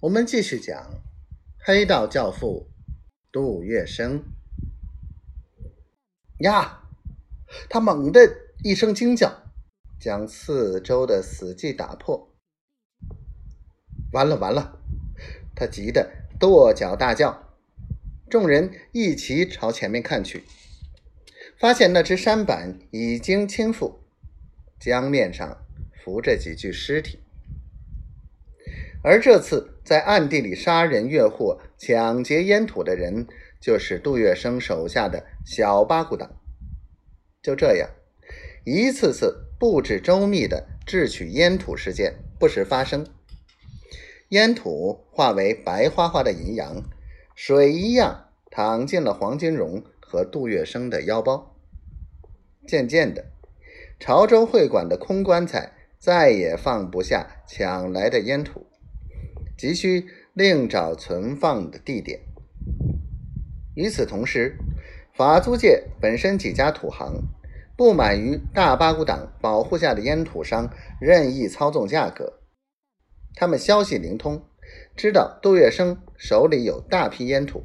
我们继续讲黑道教父杜月笙。呀！他猛地一声惊叫，将四周的死寂打破。完了完了！他急得跺脚大叫。众人一齐朝前面看去，发现那只山板已经倾覆，江面上浮着几具尸体。而这次在暗地里杀人越货、抢劫烟土的人，就是杜月笙手下的小八股党。就这样，一次次布置周密的智取烟土事件不时发生。烟土化为白花花的银洋，水一样淌进了黄金荣和杜月笙的腰包。渐渐的，潮州会馆的空棺材再也放不下抢来的烟土。急需另找存放的地点。与此同时，法租界本身几家土行不满于大八股党保护下的烟土商任意操纵价格，他们消息灵通，知道杜月笙手里有大批烟土，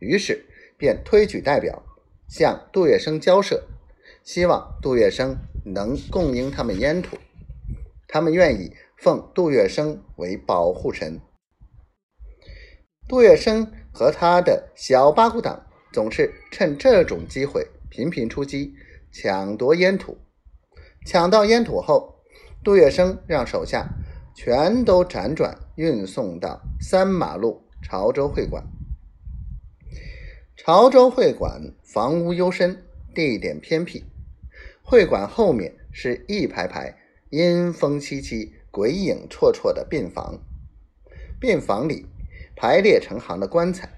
于是便推举代表向杜月笙交涉，希望杜月笙能供应他们烟土，他们愿意。奉杜月笙为保护神，杜月笙和他的小八股党总是趁这种机会频频出击，抢夺烟土。抢到烟土后，杜月笙让手下全都辗转运送到三马路潮州会馆。潮州会馆房屋幽深，地点偏僻，会馆后面是一排排阴风凄凄。鬼影绰绰的病房，病房里排列成行的棺材，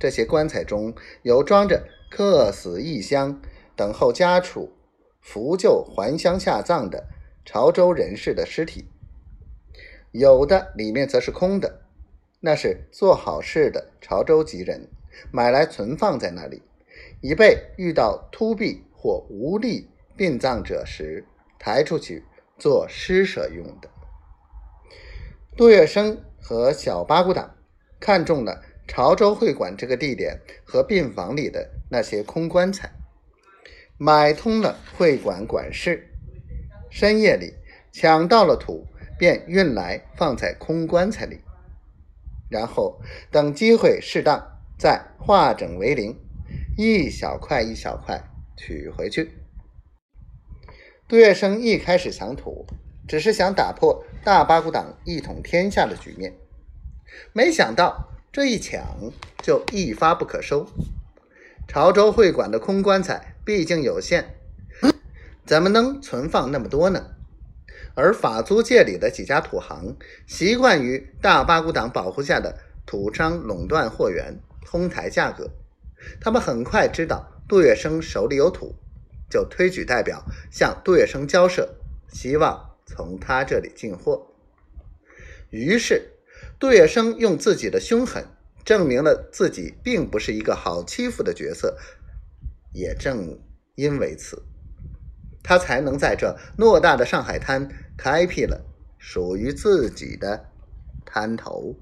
这些棺材中有装着客死异乡、等候家畜扶柩还乡下葬的潮州人士的尸体，有的里面则是空的，那是做好事的潮州籍人买来存放在那里，以备遇到突毙或无力殡葬者时抬出去。做施舍用的。杜月笙和小八股党看中了潮州会馆这个地点和病房里的那些空棺材，买通了会馆管事，深夜里抢到了土，便运来放在空棺材里，然后等机会适当再化整为零，一小块一小块取回去。杜月笙一开始抢土，只是想打破大八股党一统天下的局面，没想到这一抢就一发不可收。潮州会馆的空棺材毕竟有限，怎么能存放那么多呢？而法租界里的几家土行习惯于大八股党保护下的土商垄断货源，哄抬价格，他们很快知道杜月笙手里有土。就推举代表向杜月笙交涉，希望从他这里进货。于是，杜月笙用自己的凶狠证明了自己并不是一个好欺负的角色。也正因为此，他才能在这偌大的上海滩开辟了属于自己的滩头。